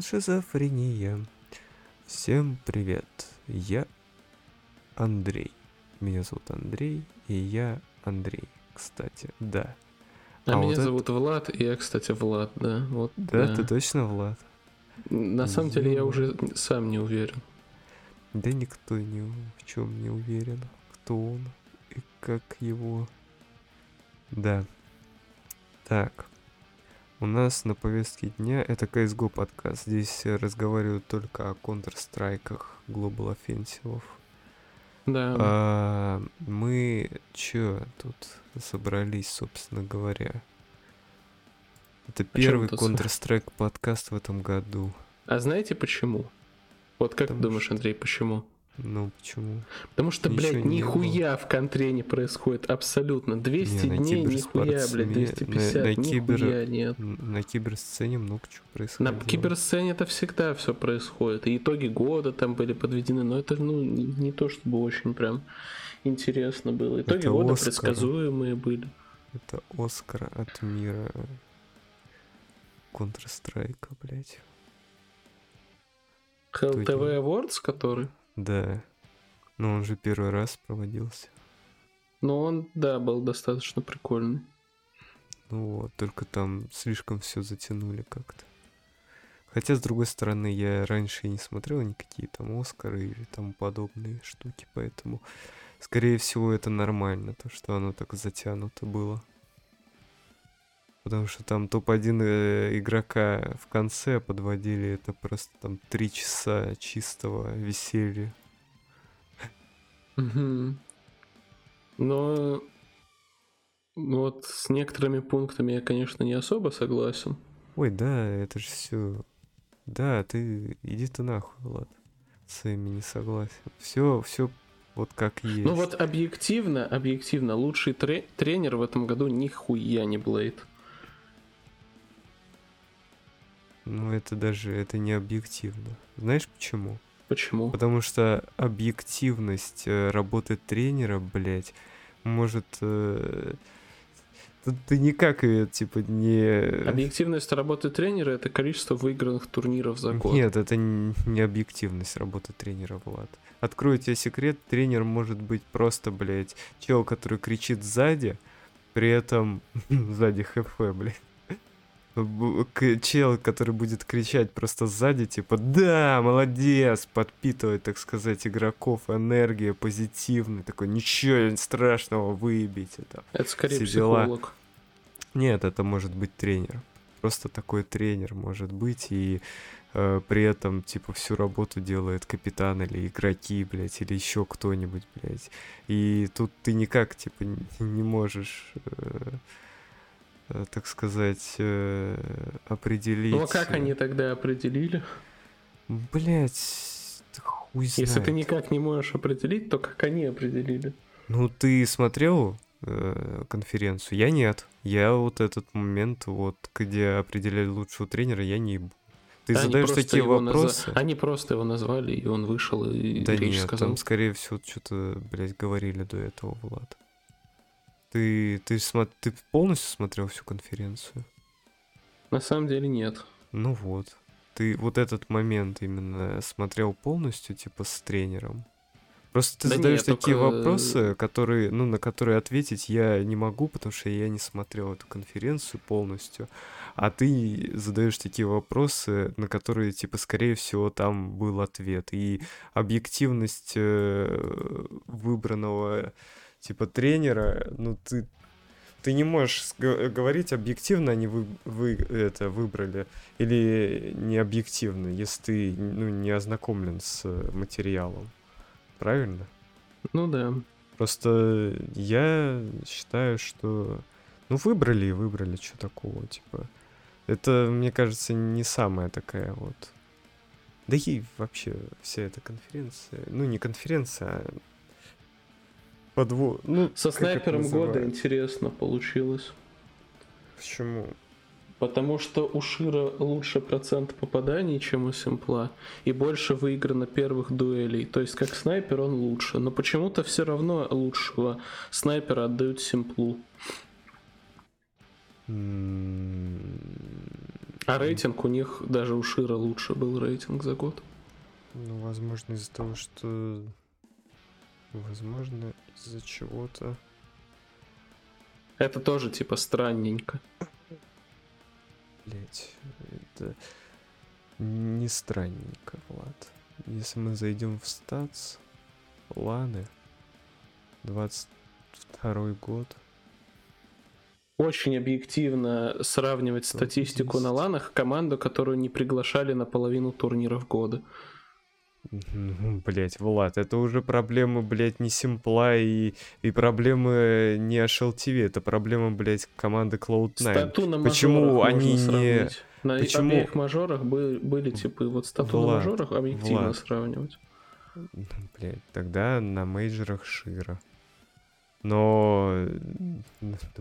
Шизофрения. Всем привет. Я Андрей. Меня зовут Андрей, и я Андрей, кстати, да. А, А меня вот это- зовут Влад, и я, кстати, Влад, да. Вот, Да, ты точно Влад? На самом деле я Ё. уже сам не уверен. Да никто ни в чем не уверен, кто он и как его. Да. Так. У нас на повестке дня это CSGO подкаст. Здесь разговаривают только о Counter-Strike, Global Offensive. Да. А, мы чё тут собрались, собственно говоря? Это первый тут с- Counter-Strike подкаст в этом году. А знаете почему? Вот как Потому ты думаешь, что- Андрей, почему? Ну, почему? Потому что, Ещё блядь, нихуя в контре не происходит, абсолютно. 200 Не, на дней, нихуя, блядь, 250, на- на кибер- нихуя нет. На киберсцене много чего На происходило. киберсцене это всегда все происходит. И итоги года там были подведены, но это ну, не то чтобы очень прям интересно было. Итоги Это года Оскар. предсказуемые были. Это Оскар от мира Counter-Strike, блядь. Делал? Awards, который? Да. Но он же первый раз проводился. Ну, он, да, был достаточно прикольный. Ну вот, только там слишком все затянули как-то. Хотя, с другой стороны, я раньше и не смотрел никакие там Оскары или тому подобные штуки, поэтому, скорее всего, это нормально, то, что оно так затянуто было. Потому что там топ-1 э, игрока в конце подводили, это просто там три часа чистого веселья. Но ну вот с некоторыми пунктами я, конечно, не особо согласен. Ой, да, это же все. Да, ты иди ты нахуй, Влад. С своими не согласен. Все, все вот как есть. Ну вот объективно, объективно, лучший тре- тренер в этом году нихуя не Блейд. Ну, это даже это не объективно. Знаешь почему? Почему? Потому что объективность э, работы тренера, блядь, может. э, Тут ты никак ее, типа, не. Объективность работы тренера это количество выигранных турниров за год. Нет, это не объективность работы тренера, Влад. Открою тебе секрет, тренер может быть просто, блядь, чел, который кричит сзади, при этом сзади ХФ, блядь. Чел, который будет кричать просто сзади, типа, да, молодец, подпитывать, так сказать, игроков, энергия, позитивный, такой, ничего страшного, выебите там. Это скорее все дела. психолог. Нет, это может быть тренер. Просто такой тренер может быть, и э, при этом, типа, всю работу делает капитан или игроки, блядь, или еще кто-нибудь, блядь. И тут ты никак, типа, не можешь, э, так сказать, э, определить... Ну а как э, они тогда определили? Блядь, хуй Если ты знает. никак не можешь определить, то как они определили? Ну, ты смотрел э, конференцию? Я нет. Я вот этот момент, вот, где определяли лучшего тренера, я не ебу. Ты Да, задаешь такие вопросы? Они просто его назвали, и он вышел и Да речь нет, сказал. там, скорее всего, что-то, блядь, говорили до этого, Влад. Ты, ты, смо- ты полностью смотрел всю конференцию? На самом деле нет. Ну вот. Ты вот этот момент именно смотрел полностью, типа, с тренером? Просто ты Да задаешь такие только- вопросы, которые, ну, на которые ответить я не могу, потому что я не смотрел эту конференцию полностью. А ты задаешь такие вопросы, на которые, типа, скорее всего, там был ответ. И объективность э, выбранного, типа, тренера, ну, ты ты не можешь сг- говорить объективно они вы, вы это выбрали или не объективно, если ты ну, не ознакомлен с э, материалом. Правильно? Ну да. Просто я считаю, что ну выбрали и выбрали, что такого, типа. Это, мне кажется, не самая такая вот. Да и вообще вся эта конференция, ну не конференция, а подво... Ну, Со снайпером года интересно получилось. Почему? Потому что у Шира лучше процент попаданий, чем у Симпла, и больше выиграно первых дуэлей. То есть как снайпер он лучше, но почему-то все равно лучшего снайпера отдают Симплу. А рейтинг у них даже у Шира лучше был рейтинг за год. Ну, возможно, из-за того, что... Возможно, из-за чего-то... Это тоже типа странненько. Блять, это не странненько, Влад. Если мы зайдем в статс, Ланы, 22 год. Очень объективно сравнивать статистику на ланах команду, которую не приглашали на половину турниров года. Блять, Влад, это уже проблемы, блять, не Симпла и, и проблемы не HLTV, это проблема, блять, команды Cloud9. Стату на Почему они не... На Почему... обеих мажорах были, были типы, вот стату Влад, на мажорах объективно Влад. сравнивать. Блять, тогда на мейджорах Шира. Но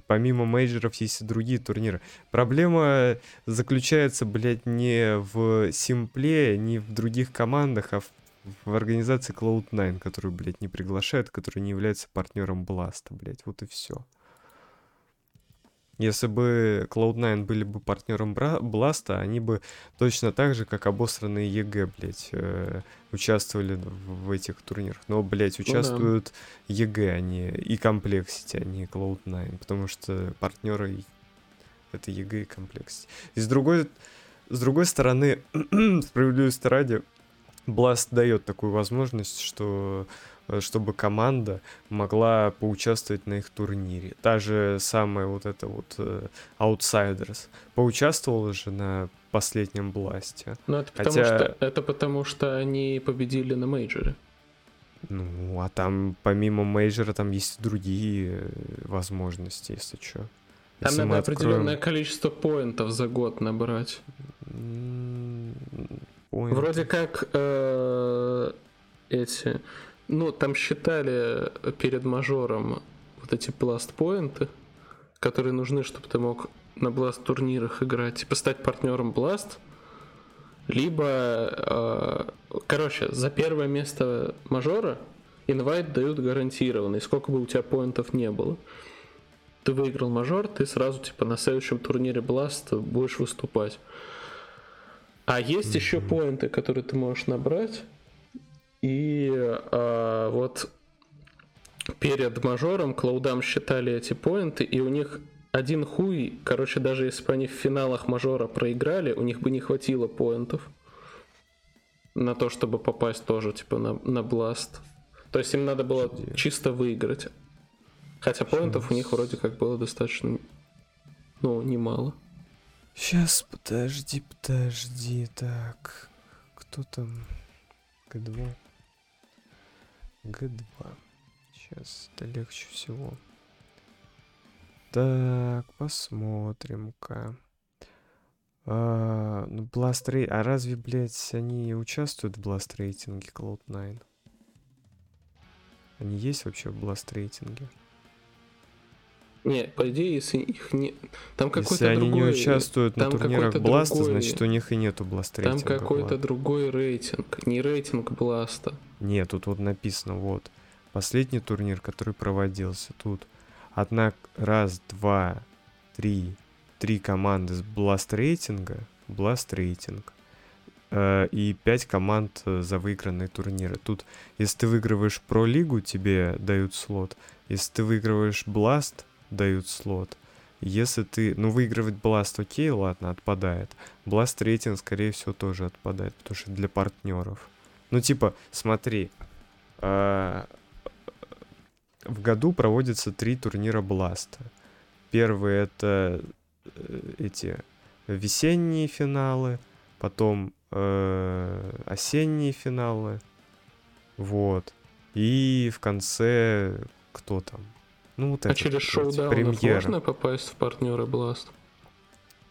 помимо мейджеров есть и другие турниры. Проблема заключается, блядь, не в симпле, не в других командах, а в, в организации Cloud9, которую, блядь, не приглашают, которая не является партнером Бласта, блядь. Вот и все. Если бы Cloud9 были бы партнером Бласта, они бы точно так же, как обосранные EG, блядь, э, участвовали в, в этих турнирах. Но, блядь, участвуют ну, да. EG, они и Complexity, а не Cloud9, потому что партнеры это EG и Complexity. И с другой, с другой стороны, справедливости ради, Blast дает такую возможность, что Э, чтобы команда могла поучаствовать на их турнире. Та же самая вот эта вот э, Outsiders поучаствовала же на последнем бласте. Ну, это потому, Хотя... что, это потому что они победили на мейджоре. Ну, а там помимо мейджора там есть другие э, возможности, если что. Там если надо откроем... определенное количество поинтов за год набрать. Point. Вроде как э, эти ну, там считали перед мажором вот эти бласт-поинты, которые нужны, чтобы ты мог на бласт-турнирах играть, типа стать партнером бласт, либо, э, короче, за первое место мажора инвайт дают гарантированный, сколько бы у тебя поинтов не было. Ты выиграл мажор, ты сразу, типа, на следующем турнире Blast будешь выступать. А есть mm-hmm. еще поинты, которые ты можешь набрать, и а, вот перед мажором клаудам считали эти поинты, и у них один хуй, короче, даже если бы они в финалах мажора проиграли, у них бы не хватило поинтов на то, чтобы попасть тоже, типа, на, на бласт. То есть им надо было Где? чисто выиграть. Хотя поинтов у них вроде как было достаточно, ну, немало. Сейчас, подожди, подожди, так, кто там? К2. Г2. Сейчас это легче всего. Так, посмотрим-ка. А, ну, Blast Rate... А разве, блядь, они участвуют в Blast рейтинге Cloud9? Они есть вообще в Blast рейтинге? Не, по идее, если их не... Там какой-то Если они другой... не участвуют на турнирах Blast а, другой... значит у них и нету Blast рейтинга. Там какой-то другой рейтинг, не рейтинг Blast а. Нет, тут вот написано, вот. Последний турнир, который проводился тут. Одна, раз, два, три, три команды с Blast рейтинга, Blast рейтинг. Э, и пять команд э, за выигранные турниры. Тут, если ты выигрываешь Про Лигу, тебе дают слот. Если ты выигрываешь Бласт, дают слот. Если ты... Ну, выигрывать Blast окей, ладно, отпадает. Blast рейтинг, скорее всего, тоже отпадает, потому что для партнеров. Ну, типа, смотри. Э, в году проводятся три турнира Бласта. Первый это э, эти весенние финалы, потом э, осенние финалы. Вот. И в конце кто там? Ну, вот а это, через шоудаунов можно попасть в партнеры Blast?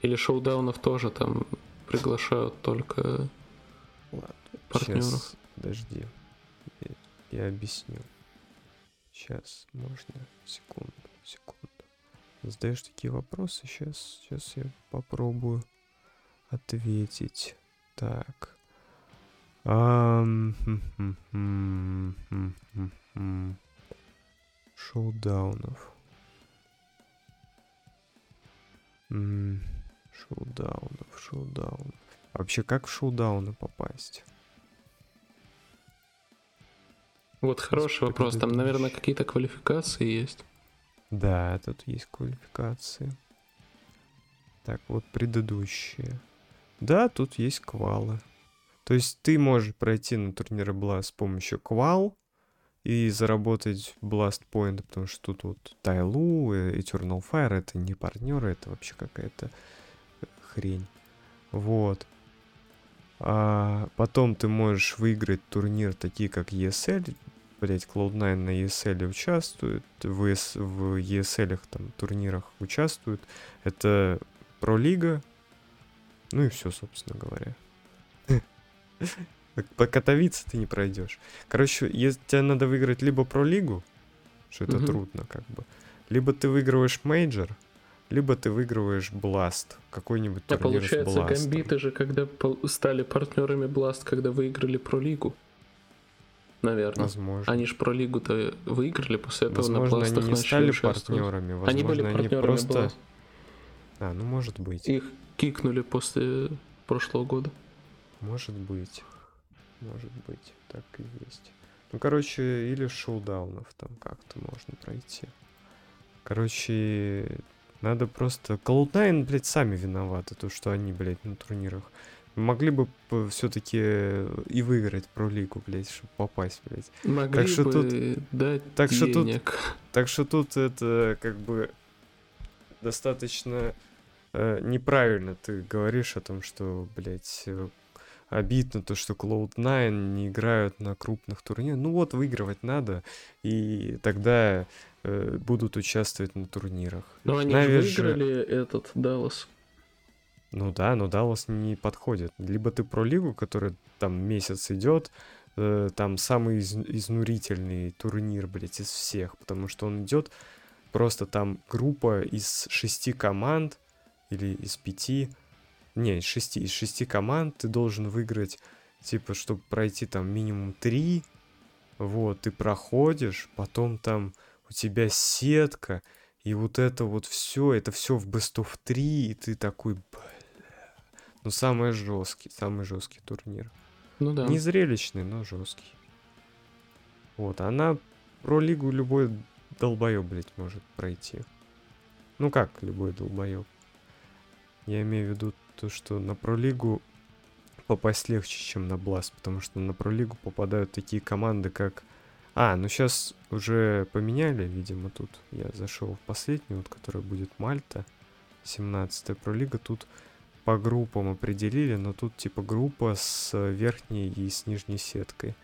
Или шоудаунов тоже там приглашают только Ладно, партнеров? Сейчас, подожди. Я, я объясню. Сейчас, можно. Секунду, секунду. задаешь такие вопросы. Сейчас, сейчас я попробую ответить. Так. Ам, Шоудаунов. М, Шоудаунов, шоудаунов. Вообще, как в шоудауны попасть? Вот хороший вопрос. Там, наверное, какие-то квалификации есть. Да, тут есть квалификации. Так, вот предыдущие. Да, тут есть квалы. То есть ты можешь пройти на турниры Blast с помощью квал и заработать Blast Point, потому что тут вот Тайлу, э, Eternal Fire это не партнеры, это вообще какая-то э, хрень. Вот. А потом ты можешь выиграть турнир такие как ESL. Блять, Cloud9 на ESL участвует, в, ES, в ESL там турнирах участвует. Это Про-лига. Ну и все, собственно говоря. По Катовице ты не пройдешь. Короче, если тебе надо выиграть либо Про-лигу, что это трудно как бы, либо ты выигрываешь мейджор, либо ты выигрываешь Blast, какой-нибудь турнир А получается, гамбиты же, когда стали партнерами Blast, когда выиграли про лигу. Наверное. Возможно. Они же про лигу-то выиграли после этого возможно, на они не стали партнерами. Возможно, они были партнерами они просто... Blast. А, ну может быть. Их кикнули после прошлого года. Может быть. Может быть. Так и есть. Ну, короче, или шоудаунов там как-то можно пройти. Короче, надо просто... Cloud9, блядь, сами виноваты, то, что они, блядь, на турнирах. Могли бы все-таки и выиграть про лигу, блядь, чтобы попасть, блядь. Могли так что бы тут, дать так денег. что тут, так что тут это как бы достаточно э, неправильно ты говоришь о том, что, блядь, э, обидно то, что Cloud9 не играют на крупных турнирах. Ну вот, выигрывать надо, и тогда э, будут участвовать на турнирах. Но они Навиж... же выиграли этот Даллас. Ну да, но Даллас не подходит. Либо ты про лигу, которая там месяц идет, э, там самый из, изнурительный турнир, блядь, из всех, потому что он идет просто там группа из шести команд или из пяти, не, из шести, из шести команд ты должен выиграть, типа, чтобы пройти там минимум три, вот, ты проходишь, потом там у тебя сетка, и вот это вот все, это все в Best of 3, и ты такой, бля. Ну, самый жесткий, самый жесткий турнир. Ну да. Не зрелищный, но жесткий. Вот, она про лигу любой долбоеб, блядь, может пройти. Ну как любой долбоеб? Я имею в виду то, что на пролигу попасть легче, чем на Бласт, потому что на пролигу попадают такие команды, как... А, ну сейчас уже поменяли, видимо, тут. Я зашел в последнюю, вот, которая будет Мальта, 17-я пролига. Тут по группам определили, но тут типа группа с верхней и с нижней сеткой.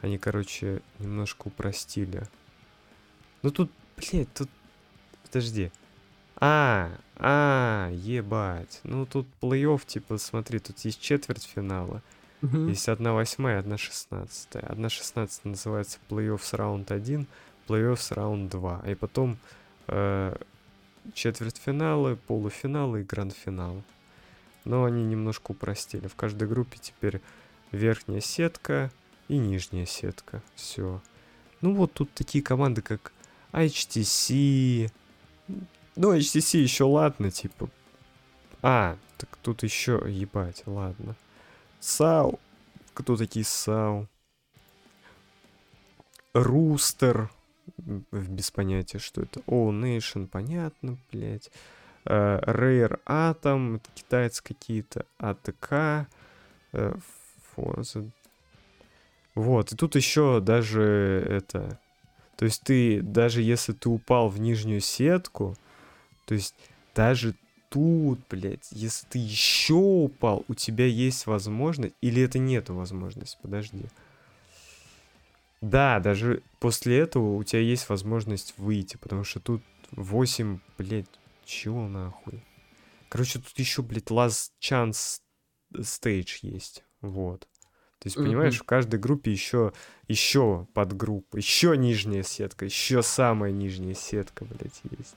Они, короче, немножко упростили. Ну тут, блядь, тут... Подожди. А, а, ебать. Ну тут плей-офф, типа, смотри, тут есть четвертьфинала. Угу. Есть одна восьмая, одна шестнадцатая. Одна шестнадцатая называется плей-офф с раунд 1, плей-офф с раунд 2. И потом э, четвертьфиналы, полуфиналы и гранд-финал. Но они немножко упростили. В каждой группе теперь верхняя сетка и нижняя сетка. Все. Ну вот тут такие команды, как HTC, ну, HTC еще ладно, типа. А, так тут еще, ебать, ладно. САУ. Кто такие САУ? Рустер. Без понятия, что это. All Nation, понятно, блядь. Uh, Rare Atom, китайцы какие-то, АТК, uh, Forza. Вот, и тут еще даже это... То есть ты, даже если ты упал в нижнюю сетку, то есть даже тут, блядь, если ты еще упал, у тебя есть возможность, или это нету возможности, подожди. Да, даже после этого у тебя есть возможность выйти, потому что тут 8, блядь, чего нахуй? Короче, тут еще, блядь, last chance stage есть, вот. То есть, понимаешь, mm-hmm. в каждой группе еще, еще подгруппа, еще нижняя сетка, еще самая нижняя сетка, блядь, есть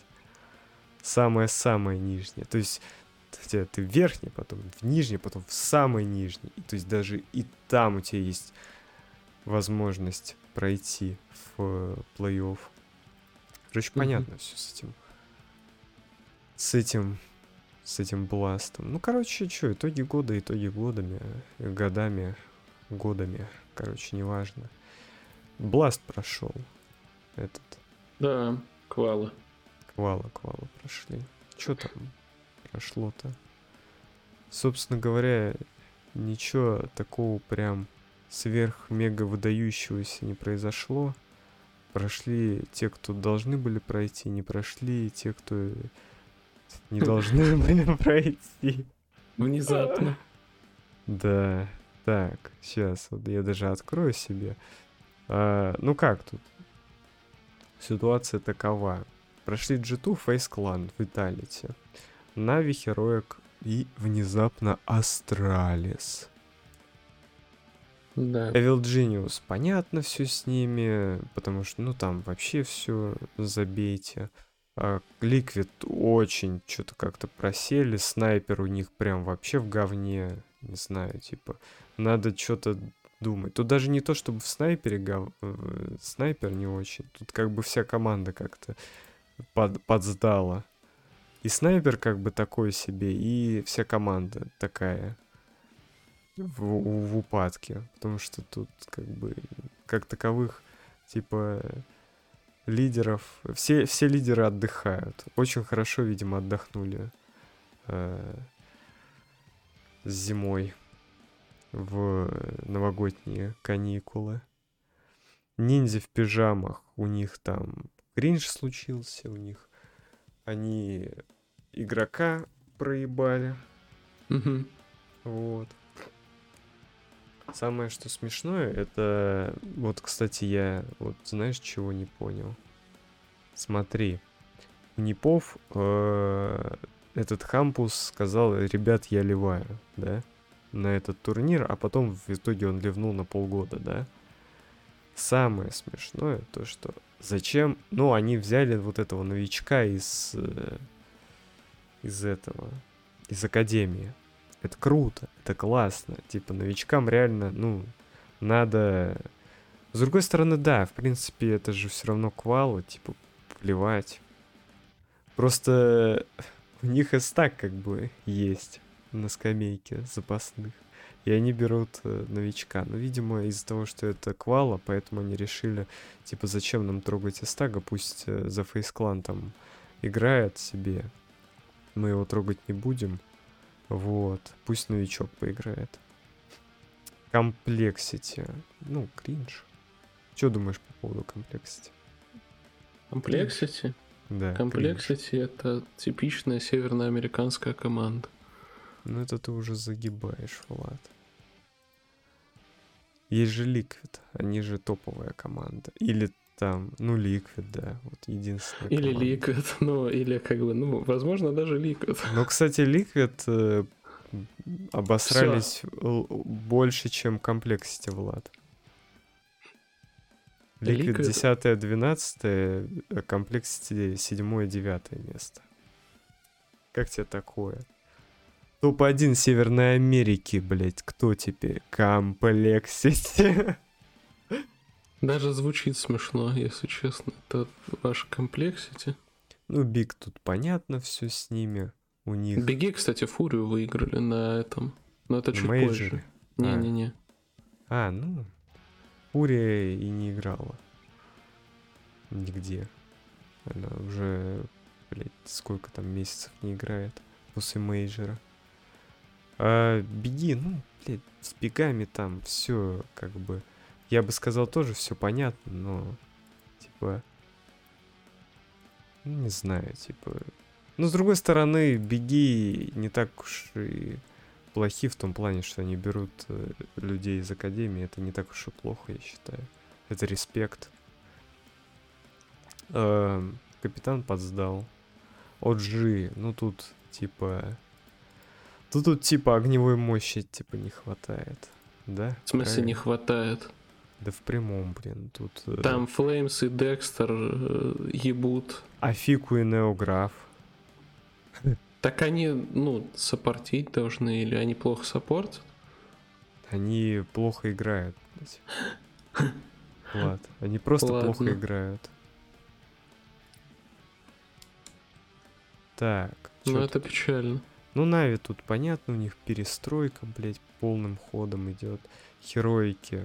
самое-самое нижнее. То есть хотя ты в верхний, потом в нижний, потом в самый нижний. То есть даже и там у тебя есть возможность пройти в плей-офф. Короче, mm-hmm. понятно все с этим. С этим с этим бластом. Ну, короче, что, итоги года, итоги годами, годами, годами. Короче, неважно. Бласт прошел. Этот. Да, квалы. Квалы, квалы прошли. Что там прошло-то? Собственно говоря, ничего такого прям сверх-мега выдающегося не произошло. Прошли те, кто должны были пройти, не прошли те, кто не должны были пройти. Внезапно. Да. Так, сейчас вот я даже открою себе. А, ну как тут? Ситуация такова. Прошли G2, FaZe Clan, Vitality, Нави, Heroic и внезапно Astralis. Да. Evil Genius, понятно все с ними, потому что, ну, там вообще все забейте. А Liquid очень что-то как-то просели, снайпер у них прям вообще в говне, не знаю, типа, надо что-то думать. Тут даже не то, чтобы в снайпере гов... Э, снайпер не очень, тут как бы вся команда как-то под... подсдала. И снайпер как бы такой себе, и вся команда такая в, в упадке, потому что тут как бы как таковых типа лидеров, все, все лидеры отдыхают. Очень хорошо, видимо, отдохнули э, зимой в новогодние каникулы. Ниндзя в пижамах, у них там кринж случился, у них они игрока проебали. Угу. Вот. Самое, что смешное, это... Вот, кстати, я... Вот знаешь, чего не понял? Смотри. Непов э, этот Хампус сказал, ребят, я ливаю, да? На этот турнир, а потом в итоге он ливнул на полгода, да? Самое смешное то, что зачем... Ну, они взяли вот этого новичка из... Э, из этого... Из Академии это круто, это классно. Типа, новичкам реально, ну, надо... С другой стороны, да, в принципе, это же все равно квалы, типа, плевать. Просто у них и так как бы есть на скамейке запасных. И они берут э, новичка. Но, видимо, из-за того, что это квала, поэтому они решили, типа, зачем нам трогать Эстага, пусть э, за фейс-клан там играет себе. Мы его трогать не будем. Вот. Пусть новичок поиграет. Complexity. Ну, кринж. Что думаешь по поводу Complexity? Complexity? Да. Complexity это типичная северноамериканская команда. Ну это ты уже загибаешь, Влад. Есть же Liquid, они же топовая команда. Или там, ну, Liquid, да, вот единственная Или. Liquid, ну, или как бы, ну, возможно, даже Liquid. Ну, кстати, Liquid э, обосрались Всё. больше, чем Complexity, Влад. Liquid, Liquid 10-12, Complexity 7-9 место. Как тебе такое? Топ-1 Северной Америки, блять, кто теперь? Complexity. Даже звучит смешно, если честно. Это ваш Complexity. Ну, BIG тут понятно все с ними. У них. Беги, кстати, Фурию выиграли на этом. Но это чуть Мейджоре. позже. Не-не-не. А. а, ну. Фурия и не играла. Нигде. Она уже, блядь, сколько там месяцев не играет после мейджора. А беги, ну, блядь, с бегами там все как бы я бы сказал, тоже все понятно, но, типа, ну, не знаю, типа... Но, с другой стороны, беги не так уж и плохи в том плане, что они берут э, людей из Академии. Это не так уж и плохо, я считаю. Это респект. Э, капитан подсдал. OG, ну тут, типа... Тут, тут, типа, огневой мощи, типа, не хватает. Да? В смысле, Правильно? не хватает? Да в прямом, блин, тут... Э, Там Флеймс и Декстер э, ебут. А Фику и Неограф. Так они, ну, саппортить должны, или они плохо саппортят? Они плохо играют. Влад, они просто плохо Ладно. играют. Так, Ну, это печально. Ну, Нави тут понятно, у них перестройка, блядь, полным ходом идет. Хероики.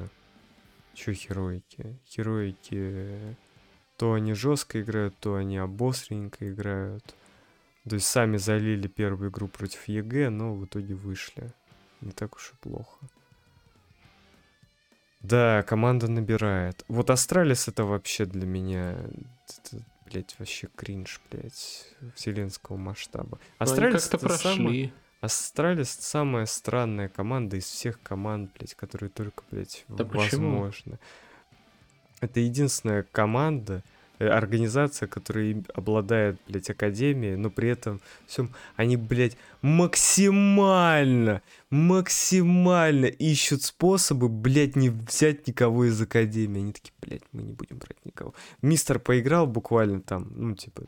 Чё хероики? Хероики то они жестко играют, то они обостренько играют. То есть сами залили первую игру против ЕГЭ, но в итоге вышли. Не так уж и плохо. Да, команда набирает. Вот Astralis это вообще для меня, это, блядь, вообще кринж, блядь, вселенского масштаба. Они Astralis как-то прошли. Astralis самая странная команда из всех команд, блядь, которые только, блядь, Да почему? возможно. Это единственная команда, организация, которая обладает, блядь, академией, но при этом всем они, блядь, максимально, максимально ищут способы, блядь, не взять никого из академии. Они такие, блядь, мы не будем брать никого. Мистер поиграл буквально там, ну, типа,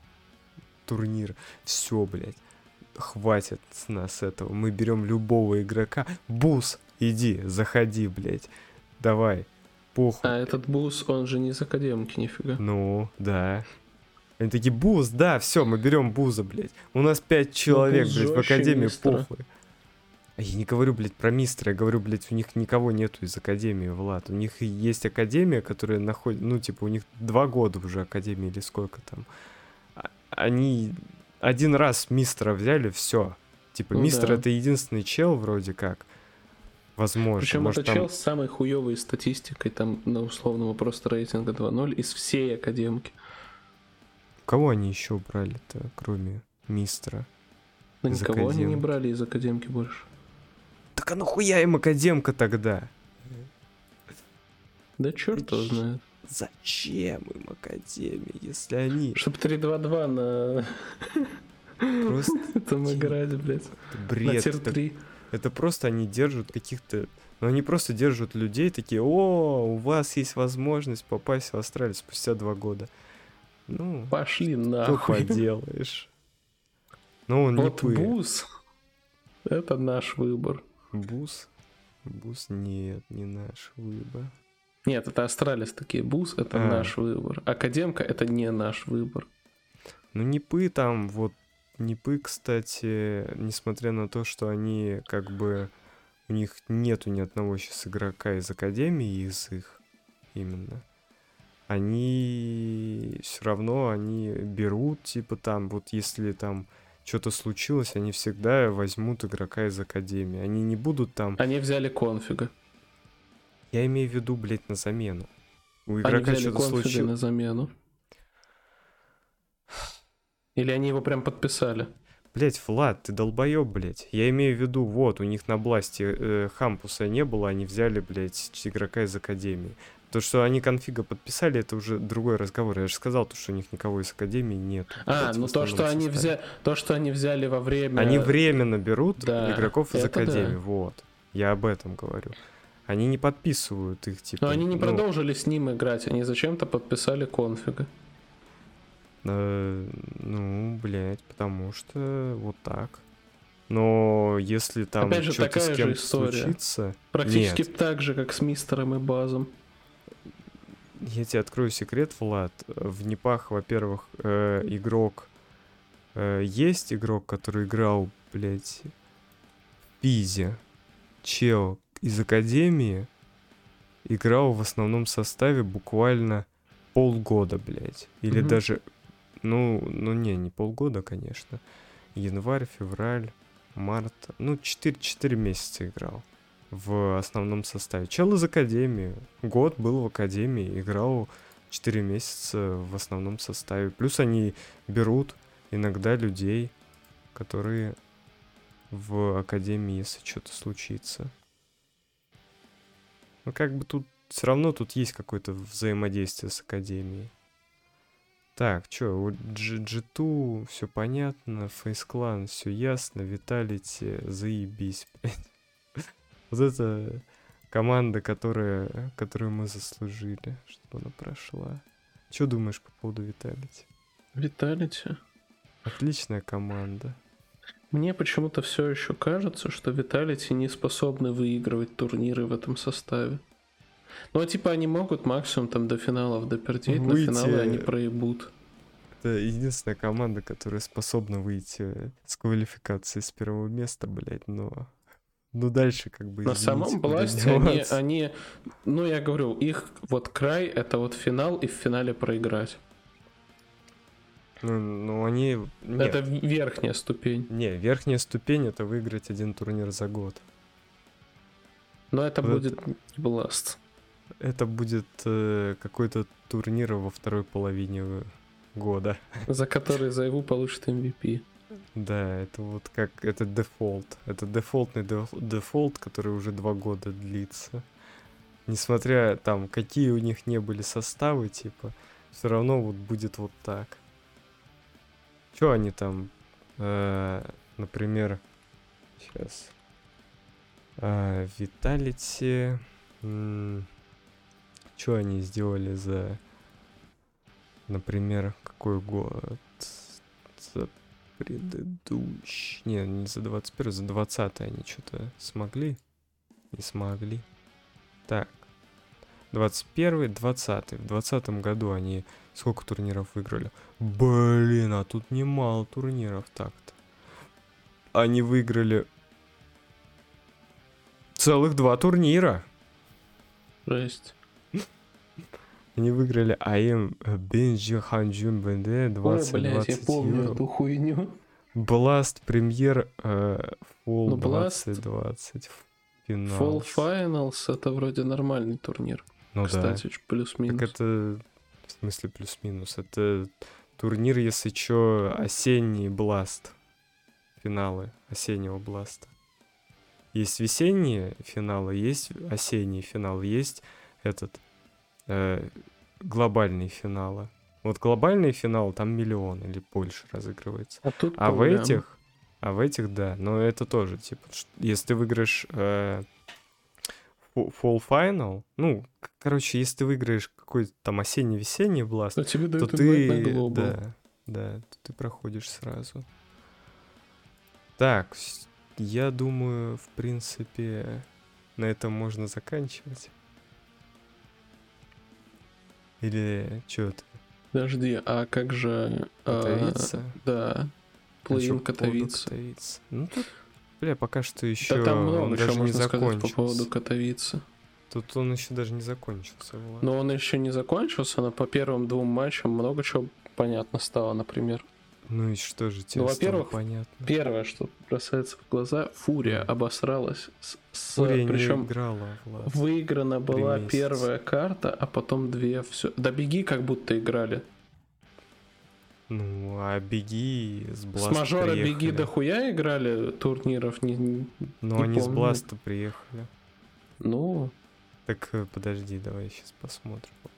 турнир. Все, блядь хватит с нас этого. Мы берем любого игрока. Бус, иди, заходи, блядь. Давай. Похуй. А этот бус, он же не из академки, нифига. Ну, да. Они такие, Буз, да, все, мы берем Буза, блядь. У нас пять человек, Буз блядь, в академии, Мистера. похуй. А я не говорю, блядь, про мистера, я говорю, блядь, у них никого нету из академии, Влад. У них есть академия, которая находит, ну, типа, у них два года уже академии или сколько там. А- Они один раз мистера взяли, все. Типа, Ну мистер да. это единственный чел, вроде как. Возможно. Причем Может, это там- чел с самой хуевой статистикой, там, на условного просто рейтинга 2.0 из всей академки. Кого они еще брали-то, кроме мистера? Из никого они не академки. брали из академки больше. Так а нахуя им академка тогда? Да черт его знает. Зачем им академия, если они Чтоб 3-2-2 на просто этом играть, блядь. На бред? тир Это, 3. Это просто они держат каких-то... Ну, они просто держат людей такие, о, у вас есть возможность попасть в Австралию спустя два года. Ну, Пошли что нахуй. поделаешь? Ну, он не Вот пы. бус. Это наш выбор. Бус? Бус? Нет, не наш выбор. Нет, это Астралис такие. Бус это А. наш выбор. Академка это не наш выбор. Ну, Непы там, вот, Непы, кстати, несмотря на то, что они как бы... У них нету ни одного сейчас игрока из Академии, из их именно. Они все равно, они берут, типа там, вот если там что-то случилось, они всегда возьмут игрока из Академии. Они не будут там... Они взяли конфига. Я имею в виду, блядь, на замену. У игрока что-то случилось. на замену. Или они его прям подписали? Блять, Влад, ты долбоеб, блять. Я имею в виду, вот, у них на бласте э, Хампуса не было, они взяли, блять, игрока из Академии. То, что они конфига подписали, это уже другой разговор. Я же сказал, то, что у них никого из Академии нет. А, ну то, что они взяли, то, что они взяли во время. Они временно берут Да, игроков из Академии, да. вот. Я об этом говорю. Они не подписывают их, типа... Но они не ну, продолжили с ним играть, они зачем-то подписали конфига. Э, ну, блядь, потому что вот так. Но если там Опять же, что-то такая с же кем-то история. случится... Практически Нет. так же, как с мистером и базом. Я тебе открою секрет, Влад. В Непах, во-первых, э, игрок... э, есть игрок, который играл, блядь, в Пизе. Чел из Академии играл в основном составе буквально полгода, блядь. Или Мгм. даже... Ну, ну не, не полгода, конечно. Январь, февраль, март. Ну, 4, 4 месяца играл в основном составе. Чел из Академии. Год был в Академии, играл 4 месяца в основном составе. Плюс они берут иногда людей, которые в Академии, если что-то случится. Ну, как бы тут все равно тут есть какое-то взаимодействие с Академией. Так, чё, у G- G2 все понятно, Фейсклан все ясно, Виталити, заебись, блядь. Вот это команда, которая, которую мы заслужили, чтобы она прошла. Что думаешь по поводу Виталити? Виталити. Отличная команда. Мне почему-то все еще кажется, что Виталити не способны выигрывать турниры в этом составе. Ну, а типа они могут максимум там до финалов допердеть, Выйти. финалы они проебут. Это единственная команда, которая способна выйти с квалификации с первого места, блядь, но... Ну, дальше как бы... На самом бласте они, они, ну я говорю, их вот край это вот финал и в финале проиграть. Ну, ну, они... Нет, Это верхняя ступень. не, верхняя ступень — это выиграть один турнир за год. Но это Вот будет не бласт. Это будет э, какой-то турнир во второй половине э, года. За который Зайву получит MVP. Да, это вот как... Это дефолт. Это дефолтный деф- дефолт, который уже два года длится. Несмотря там, какие у них не были составы, типа, все равно вот будет вот так. Что они там, э, например, сейчас, Vitality, что они сделали за, например, какой год? За предыдущий, не, не за 21, за 20 они что-то смогли? Не смогли. Так, 21 20 В 20 году они сколько турниров выиграли? Блин, а тут немало турниров так-то. Они выиграли целых два турнира. Жесть. Они выиграли АМ Бенджи Ханджун БНД Ой, 20 блядь, я помню евро. эту хуйню. Blast Премьер э, Fall Ну, Blast- 2020 финал. Fall Finals это вроде нормальный турнир. ну да. Кстати, ч- плюс-минус. Так это в смысле плюс-минус. Это турнир, если чё, осенний Бласт. Финалы осеннего Бласта. Есть весенние финалы, есть осенние финалы, есть этот э, глобальные финалы. Вот глобальный финал там миллион или больше разыгрывается. А тут А в этих, а в этих, да, но это тоже, типа, если ты выиграешь э, Fall Final, ну, короче, если ты выиграешь какой-то там осенний-весенний бласт, То тебе то ты, да, да, то ты проходишь сразу. Так, я думаю, в принципе, на этом можно заканчивать. Или что ты? Подожди, а как же... а, Катовица? да. А чё Плей-ин поводу Катовица. Катовиц? Ну тут, бля, пока что еще Да там много не можно сказать по поводу Катовицы. Тут он еще даже не закончился. Влад. Но он еще не закончился, но по первым двум матчам много чего понятно стало, например. Ну и что же тебе Ну, стало во-первых, понятно? Первое, что бросается в глаза, Фурия обосралась. С, с- Фурия причем не играла, Влад. выиграна была месяца. первая карта, а потом две. Все. Да беги, как будто играли. Ну, а беги с С Бласта мажора приехали. беги дохуя играли турниров. Не, не- Ну, не они с помню. Бласта приехали. Ну, Так, э, подожди, давай сейчас посмотрим. Вот.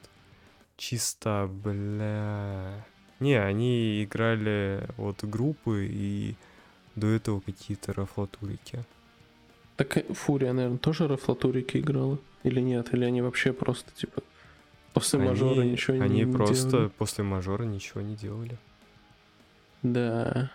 Чисто, бля... Не, они играли вот группы и до этого какие-то рафлатурики. так Фурия, наверное, тоже Рафлатурики играла? Или нет? Или они вообще просто, типа, после мажора Они- ничего не Они не просто делали? после мажора ничего не делали. Да.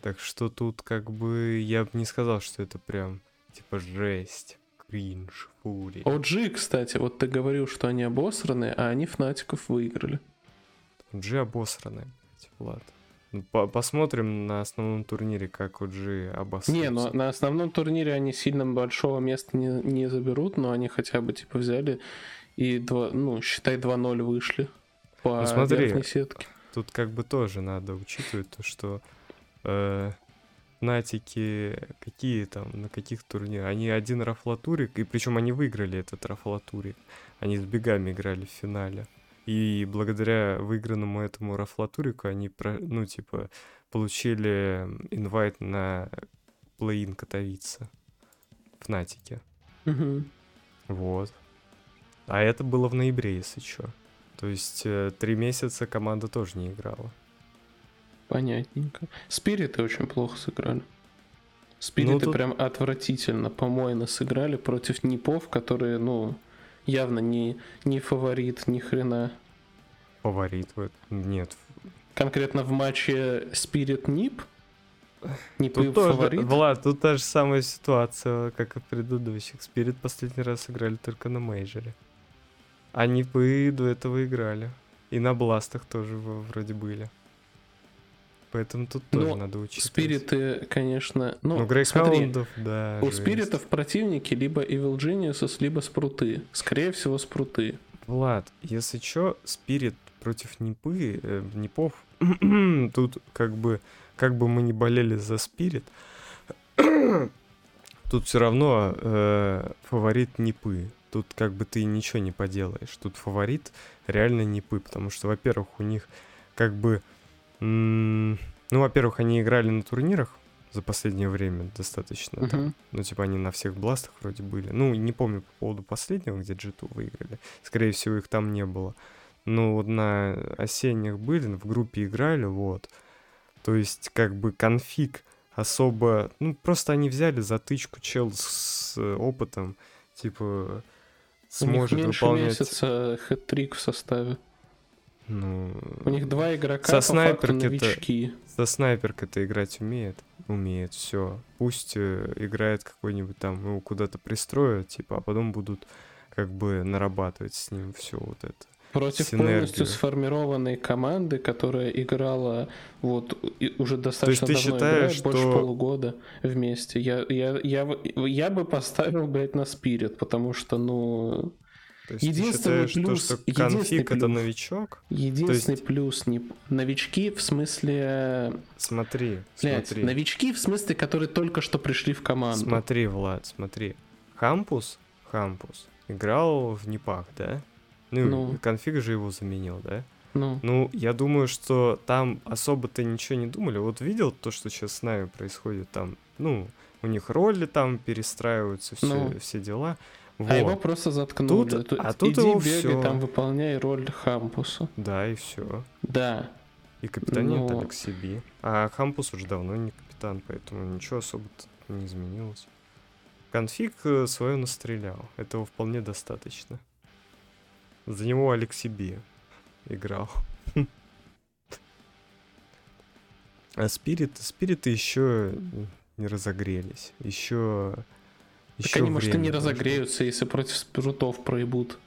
Так что тут как бы я бы не сказал, что это прям типа жесть, кринж, фури. OG, кстати, вот ты говорил, что они обосраны, а они Фнатиков выиграли. Джи обосранный, блядь, Влад. Ну, по- посмотрим на основном турнире, как OG обосрался. Не, но на основном турнире они сильно большого места не, не заберут, но они хотя бы типа взяли и, два, ну, считай, 2-0 вышли по Ну, смотри, верхней сетке. Тут как бы тоже надо учитывать то, что э, Натики какие там, на каких турнирах. Они один рафлатурик, и причем они выиграли этот рафлатурик. Они с бегами играли в финале. И благодаря выигранному этому рафлатурику они, про, ну, типа, получили инвайт на плей-ин Катовица в Натике. Мгм. Вот. А это было в ноябре, если что. То есть э, три месяца команда тоже не играла. Понятненько. Спириты очень плохо сыграли. Спириты Ну, тут- прям отвратительно, помойно сыграли против Непов, которые, ну, явно не, не фаворит ни хрена. Фаворит. Нет. Конкретно в матче Спирит Нип Не Тут тоже, Влад, тут та же самая ситуация, как и в предыдущих. Спирит последний раз играли только на мейджоре. Они бы до этого играли. И на бластах тоже вроде были. Поэтому тут тоже Но надо учиться. Спириты, конечно... Ну, ну да. У спиритов противники либо Evil Geniuses, либо спруты. Скорее всего, спруты. Влад, если чё, спирит против Нипы, э, Нипов, тут как бы, как бы мы не болели за спирит, тут все равно э, фаворит Нипы. Тут как бы ты ничего не поделаешь. Тут фаворит реально Нипы, потому что, во-первых, у них как бы ну, во-первых, они играли на турнирах за последнее время достаточно. Uh-huh. Там. Ну, типа, они на всех бластах вроде были. Ну, не помню по поводу последнего, где G2 выиграли. Скорее всего, их там не было. Но вот на осенних были, в группе играли, вот. То есть, как бы конфиг особо... Ну, просто они взяли затычку чел с опытом, типа, сможет У них меньше выполнять... месяца хэт-трик в составе. Ну, у них два игрока со снайперки со снайперкой-то играть умеет, умеет, все. Пусть э, играет какой-нибудь там, ну куда-то пристроят, типа, а потом будут как бы нарабатывать с ним все вот это. Против синергию. полностью сформированной команды, которая играла вот уже достаточно То есть ты давно считаешь, играет, что... больше полугода вместе. Я, я, я, я бы поставил, блядь, на Спирит, потому что, ну, то есть единственный ты плюс, то, что конфиг это новичок? Единственный есть... плюс не новички в смысле. Смотри, Блядь, смотри. Новички в смысле, которые только что пришли в команду. Смотри, Влад, смотри. Хампус, Хампус играл в Непах, да? Ну, ну. конфиг же его заменил, да? Ну. ну, я думаю, что там особо-то ничего не думали. Вот видел то, что сейчас с нами происходит там, ну, у них роли там перестраиваются, все, ну. все дела. Вот. А его просто заткнули. Тут, тут, а тут иди его бегай, все. там выполняй роль Хампуса. Да, и все. Да. И капитанит Но... Алексей Би. А Хампус уже давно не капитан, поэтому ничего особо не изменилось. Конфиг э, свое настрелял. Этого вполне достаточно. За него Алексей Би играл. А спириты, спириты еще не разогрелись. Еще еще так они, может, и не разогреются, если против спрутов проебут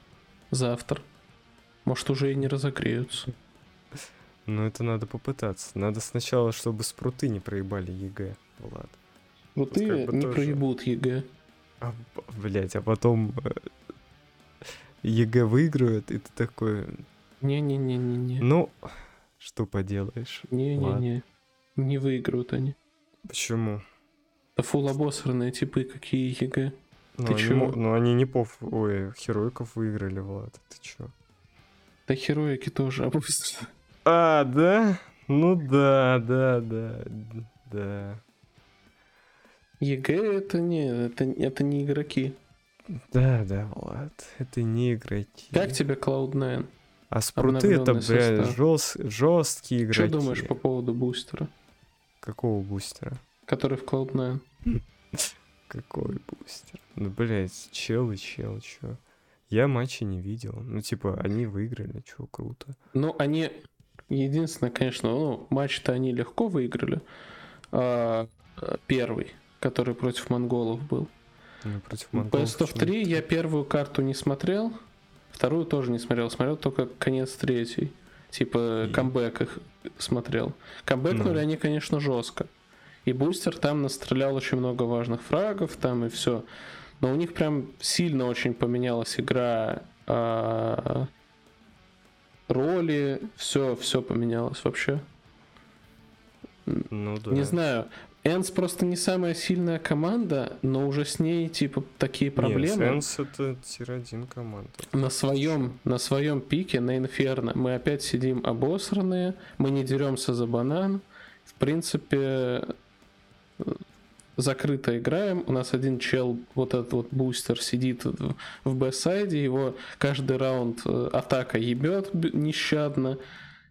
завтра. Может, уже и не разогреются. Ну, это надо попытаться. Надо сначала, чтобы спруты не проебали ЕГЭ, Влад. Спруты как бы не тоже... проебут ЕГЭ. А, блять, а потом э, ЕГЭ выиграют, и ты такой... Не-не-не-не-не. Ну, что поделаешь. Не-не-не. Не выиграют они. Почему? Да full обосранные типы, какие ЕГЭ. Ну, ты они, чего? Ну, они не пов... Ой, Хероиков выиграли, Влад, ты чё? Да Хероики тоже обосраны. А, да? Ну да, да, да, да. ЕГЭ это не, это, это не игроки. Да, да, Влад, это не игроки. Как тебе Cloud9? А спруты это, блядь, жест, жесткие игроки. Что думаешь по поводу бустера? Какого бустера? Который в Cloud9. Какой бустер? Ну, блядь, чел и чел, чё? Я матчи не видел. Ну, типа, они выиграли, чё, круто. Ну, они... Единственное, конечно, ну, матч-то они легко выиграли. А, первый, который против монголов был. Ну, против монголов. Best of 3 я первую карту не смотрел, вторую тоже не смотрел. Смотрел только конец третий. Типа, и... камбэк их смотрел. Камбэкнули ну. они, конечно, жестко. И бустер там настрелял очень много важных фрагов, там и все. Но у них прям сильно очень поменялась игра а, роли, все, все поменялось вообще. Ну да. Не знаю. ENCE просто не самая сильная команда, но уже с ней типа такие проблемы. Нет, ENCE это tier-1 команда. На своем, на своем пике, на Инферно, мы опять сидим обосранные, мы не деремся за банан. В принципе, закрыто играем. У нас один чел, вот этот вот бустер, сидит в B site е, его каждый раунд э, атака ебет нещадно.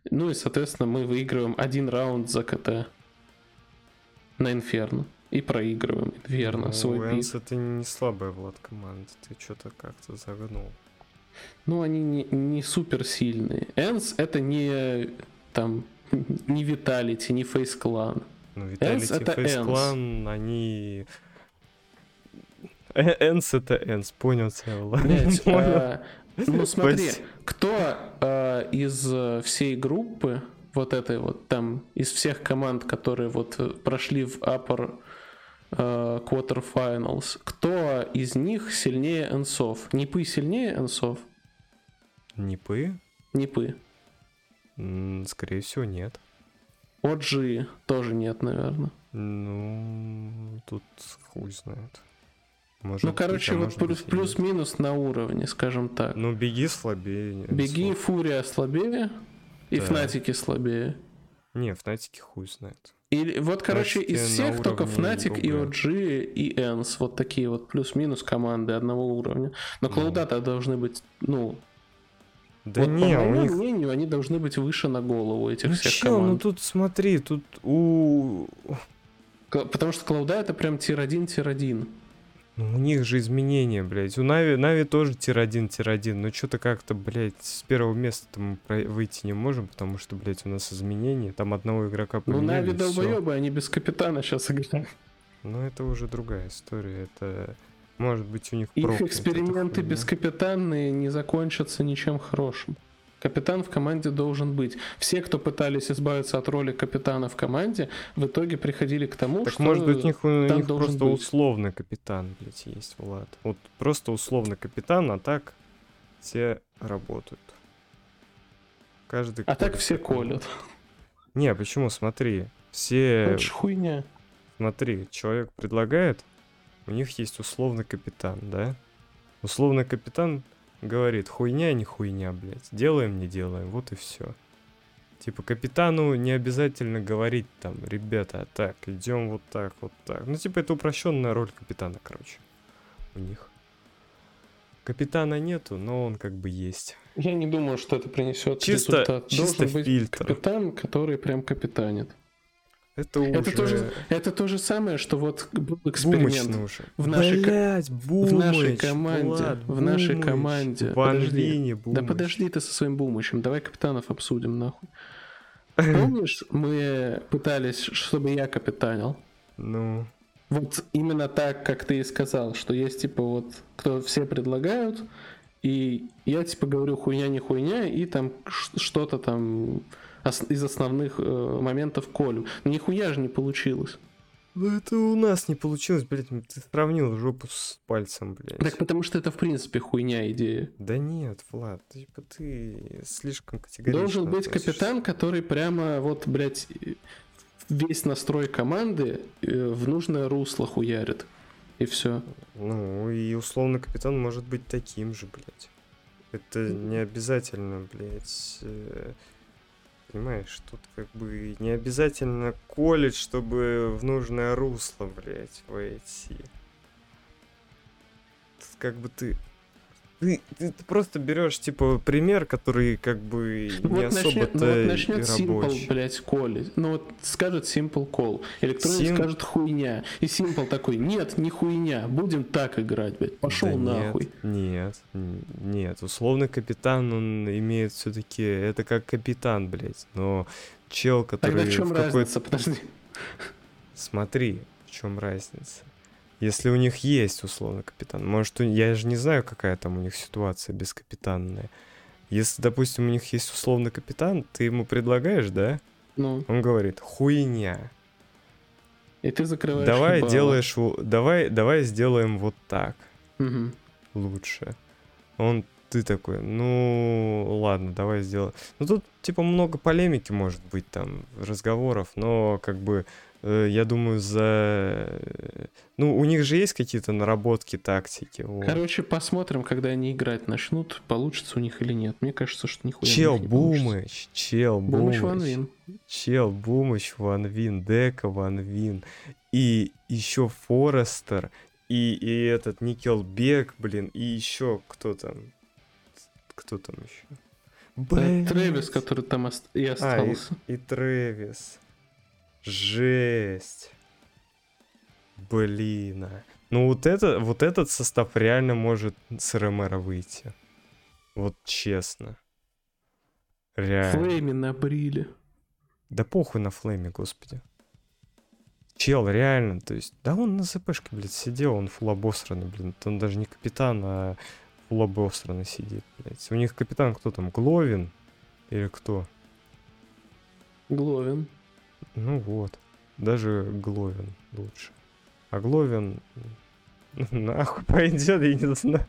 Ну и, соответственно, мы выигрываем один раунд за КТ на Инферно. И проигрываем, верно, ну, свой Энс это не слабая Влад команда, ты что-то как-то загнул. Ну, они не, не супер сильные. Энс это не там не Виталити, не Фейс Клан. Ну, Vitality это Face Энс. Clan, они... Энс это Энс, понял Понял. э, ну смотри, кто э, из всей группы, вот этой вот там, из всех команд, которые вот прошли в upper э, quarterfinals, кто из них сильнее энсов? Нипы сильнее энсов? Нипы? Нипы. Скорее всего, нет. OG тоже нет, наверное. Ну, тут хуй знает. Может Ну, быть, короче, а вот плюс- плюс-минус на уровне, скажем так. Ну, беги слабее. Беги, Энсов. Фурия слабее, и Да. Фнатики слабее. Не, Фнатики хуй знает. Или вот, короче, Фнатики из всех только Fnatic и. OG и ENS, вот такие вот плюс-минус команды одного уровня. Но Ну. должны быть, ну, Да вот, не, по моему них... мнению, они должны быть выше на голову этих Ну всех чё, ну команд. тут смотри, тут у... Потому что Cloud а это прям tier-1, tier-1. Ну, у них же изменения, блядь. У Нави, Нави тоже tier-1, tier-1. Но что-то как-то, блядь, с первого места про- выйти не можем, потому что, блядь, у нас изменения. Там одного игрока Ну, поменяли, Нави и всё. долбоебы, они без капитана сейчас играют. Но это уже другая история. Это, может быть, у них Их эксперименты хуйня. бескапитанные не закончатся ничем хорошим. Капитан в команде должен быть. Все, кто пытались избавиться от роли капитана в команде, в итоге приходили к тому, Так что... может быть у них, у них просто быть. условно капитан, блядь, есть, Влад. Вот просто условно капитан, а так все работают. Каждый А так все колят. Не, почему? Смотри, все... Это ж хуйня. Смотри, человек предлагает, у них есть условный капитан, да? Условный капитан говорит, хуйня, не хуйня, блядь. Делаем, не делаем, вот и все. Типа капитану не обязательно говорить там, ребята, так, идем вот так, вот так. Ну, типа это упрощенная роль капитана, короче, у них. Капитана нету, но он как бы есть. Я не думаю, что это принесет Чисто, результат. чисто Должен быть фильтр. капитан, который прям капитанит. Это уже Это тоже- Это то же самое, что вот был эксперимент. бумыч нужен. В нашей Блядь, в нашей Бумыч, команде, Влад, в нашей Бумыч, команде. Подожди. Да Бумыч. подожди ты со своим бумычем, давай капитанов обсудим нахуй. Помнишь, мы пытались, чтобы я капитанил? Ну, Вот именно так, как ты и сказал, что есть типа вот, кто все предлагают, и я типа говорю хуйня не хуйня, и там что-то там из основных э, моментов колю. Но нихуя же не получилось. ну это у нас не получилось, блядь, ты сравнил жопу с пальцем, блядь. Так потому что это в принципе хуйня идея. Да нет, Влад, типа ты слишком категорично Должен быть относишься. капитан, который прямо вот, блядь, весь настрой команды э, в нужное русло хуярит. И все. Ну, и условно капитан может быть таким же, блядь. Это не обязательно, блядь. Понимаешь, тут как бы не обязательно колледж, чтобы в нужное русло, блядь, войти. Тут как бы ты... Ты, ты, ты просто берешь, типа, пример, который как бы не Вот особо-то ну вот начнет Simple, блядь, коли. Ну вот скажет Simple Call. Electronic Сим- скажет хуйня. И Simple такой, нет, не хуйня, будем так играть, блядь. Пошел Да нахуй. Нет, нет, нет. Условный капитан, он имеет все-таки... Это как капитан, блядь. Но чел, который... Тогда в чем какой- разница? Подожди. Смотри, в чем разница. Если у них есть условно капитан, может, я же не знаю, какая там у них ситуация бескапитанная. Если, допустим, у них есть условный капитан, ты ему предлагаешь, да? Ну, Он говорит, хуйня. и ты закрываешь Давай ебало. делаешь, давай, давай сделаем вот так. Мгм. лучше. Он, ты такой, ну, ладно, давай сделаем. Ну, тут, типа, много полемики может быть там, разговоров, но, как бы, я думаю, за... э, Ну, у них же есть какие-то наработки, тактики. вот. Короче, посмотрим, когда они играть начнут, получится у них или нет. Мне кажется, что нихуя Чел не получится. Бумыч, чел Бумыч Бумыч, Ван Вин. чел Бумыч Ван Вин, Дека Ван Вин, и еще Форестер, и, и этот Никелбек, блин, и еще кто там, кто там еще? Да, Трэвис, который там ост- и А, и, остался. и Трэвис. Жесть. Блин. а. Ну вот, это, вот этот состав реально может с РМР выйти. Вот честно. Реально. Флейми набрили. Да похуй на флейме, господи. Чел, реально, то есть, да он на ЗПшке, блядь, сидел, он фул обосранный, блин, он даже не капитан, а фул обосранный сидит, блядь. У них капитан кто там, Гловин или кто? Гловин. Ну вот, даже Гловин лучше. А Гловин нахуй пойдет, я не знаю.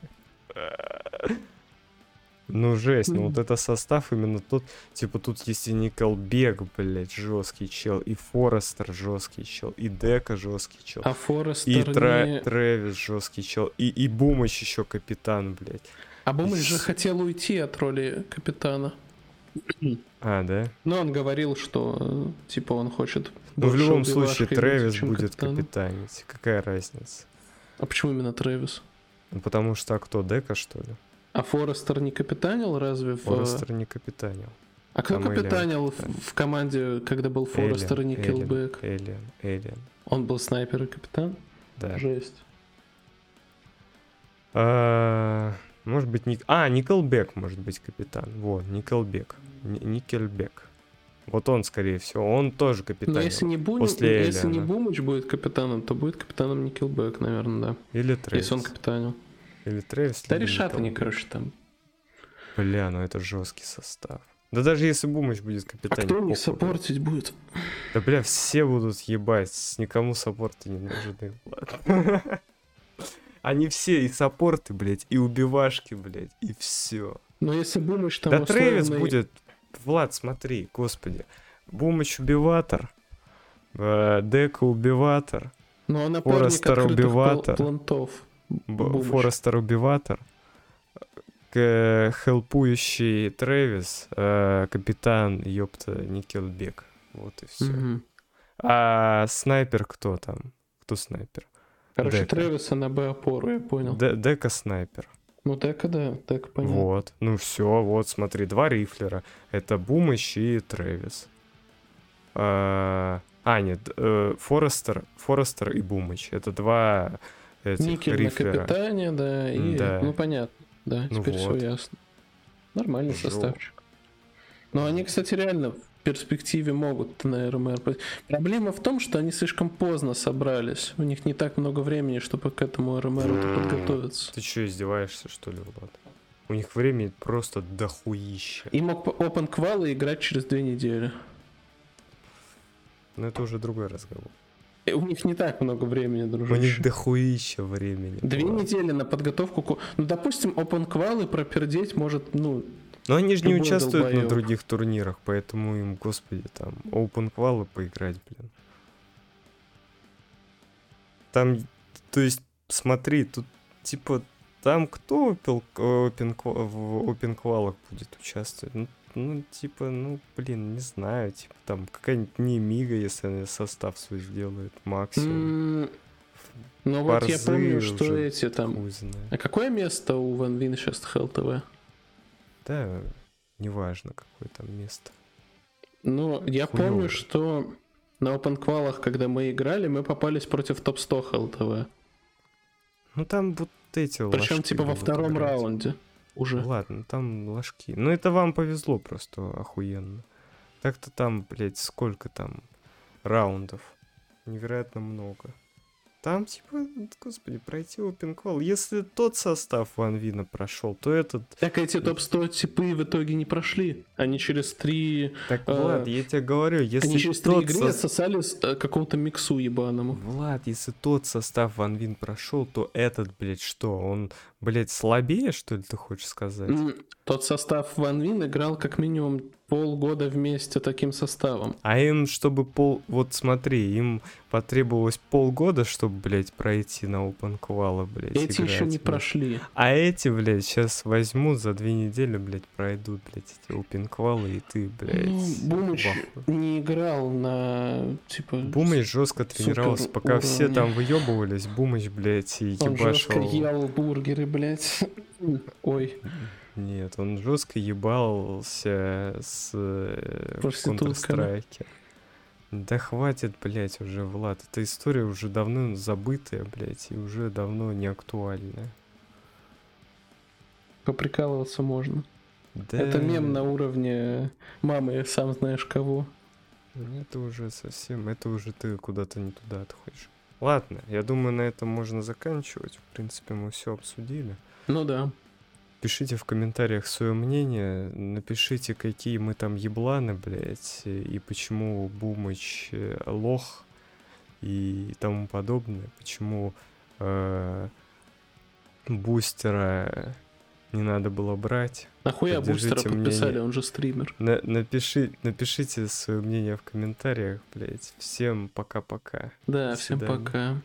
Ну, жесть, ну вот это состав именно тот, типа тут есть и Николбек, блядь, жесткий чел, и Форестер жесткий чел, и Дека жесткий чел, А Форестер и Тра- не... Трэвис жесткий чел, и, и Бумыч еще капитан, блядь. А Бумыч же С- хотел уйти от роли капитана. А, да? Но он говорил, что типа он хочет. Ну, в любом случае, Трэвис будет капитаном. капитанить. Какая разница? А почему именно Трэвис? Ну, потому что а кто, Дека, что ли? А Форестер не капитанил разве в... Форестер не капитанил. А кто там капитанил в, в команде, когда был Форестер и Элиан, Никелбек? Элиан, Элиан, Он был снайпер и капитан? да. Жесть. А, Может быть, Ник... А, Николбек может быть капитан. Вот, Николбек. Ни- Никельбек. Вот он, скорее всего. Он тоже капитан. Но если не, Бу... после если не. Бумыч будет капитаном, то будет капитаном Никелбек, наверное, да. Или Трэвис. Если он капитанил. Или Трэвис. Да решат они, короче, там. Бля, ну это жесткий состав. Да даже если Бумыч будет А капитан. кто них саппортить будет? Да бля, все будут ебать, никому саппорты не нужны. Они все и саппорты, блядь, и убивашки, блядь, и все. Но если Бумыч там Да Трэвис условный- будет... Влад, смотри, господи. Бумыч убиватор, э, Дека убиватор, Но он напарник Форестер убиватор. плантов. Бумыч. Форестер убиватор, к- хелпующий Трэвис, э, капитан, ёпта, Никелбек. Вот и все. Мгм. А снайпер кто там? Кто снайпер? Короче, Дека. Трэвиса на Б опору, я понял. Де- Дека снайпер. Ну так да, так понятно. Вот. Ну все, вот смотри, два рифлера. Это Бумыч и Трэвис. А, а, нет, э, Форестер, Форестер и Бумыч. Это два этих Никель на рифлера. капитане, да, и... Да. Ну понятно, да, Ну теперь вот. все ясно. Нормальный Жо- составчик. Но они, кстати, реально перспективе могут на РМР. Проблема в том, что они слишком поздно собрались. У них не так много времени, чтобы к этому РМРу подготовиться. Ты что, издеваешься, что ли, Влад? У них времени просто дохуища. И мог Open квалы играть через две недели. Но это уже другой разговор. И у них не так много времени, У них дружище. дохуища времени. Две Влад. недели на подготовку. ку- Ну, допустим, Open квалы пропердеть может, ну, Но они же не участвуют на долбоёб. других турнирах, поэтому им, господи, там, open квалы поиграть, блин. Там, то есть, смотри, тут, типа, там кто open, open, в open квалах будет участвовать? Ну, ну, типа, ну, блин, не знаю, типа, там, какая-нибудь Немига, если она состав свой сделает, максимум. м, ну вот я помню, что эти там... А какое место у Ван Вин сейчас ХЛТВ? Да, неважно, какое там место. Ну, я Хуёво. помню, что на Open квалах, когда мы играли, мы попались против топ-100 ХЛТВ. Ну, там вот эти Причем, типа, во втором играть. раунде уже. Ладно, там ложки. Ну, это вам повезло просто охуенно. Так-то там, блядь, сколько там раундов? Невероятно много. Там, типа, господи, пройти open call. Если тот состав Ван Вина прошел, то этот... Так эти топ-100 типы в итоге не прошли. Они через три... Так, А, Влад, я тебе говорю, если Они через три игры отсосали с э, какому-то миксу ебаному. Влад, если тот состав Ван Вин прошел, то этот, блядь, что? Он, блядь, слабее, что ли, ты хочешь сказать? Тот состав Ван Вин играл как минимум полгода вместе таким составом. А им, чтобы пол... Вот смотри, им потребовалось полгода, чтобы, блядь, пройти на open квалы, блядь, Эти еще играть, не блядь. прошли. А эти, блядь, сейчас возьмут за две недели, блядь, пройдут, блядь, эти open квалы, и ты, блядь, Ну, Бумыч не играл на, типа... Бумыч жестко тренировался, пока все уровне. там выебывались, Бумыч, блядь, и Он жестко ебашил... ел бургеры, блядь. Ой, Нет, он жестко ебался с э. Counter-Strike. Да хватит, блядь, уже, Влад. Эта история уже давно забытая, блядь, и уже давно не актуальная. поприкалываться можно. Да... Это мем на уровне мамы, сам знаешь кого. Ну, Это уже совсем, это уже ты куда-то не туда отходишь. Ладно, я думаю, на этом можно заканчивать. В принципе, мы все обсудили. Ну да. Пишите в комментариях свое мнение, напишите, какие мы там ебланы, блядь, и почему Бумыч э, лох и тому подобное, почему э, бустера не надо было брать. Нахуя бустера подписали, мнение. он же стример. На- напиши, напишите свое мнение в комментариях, блядь. Всем пока-пока. Да, До всем свидания. пока.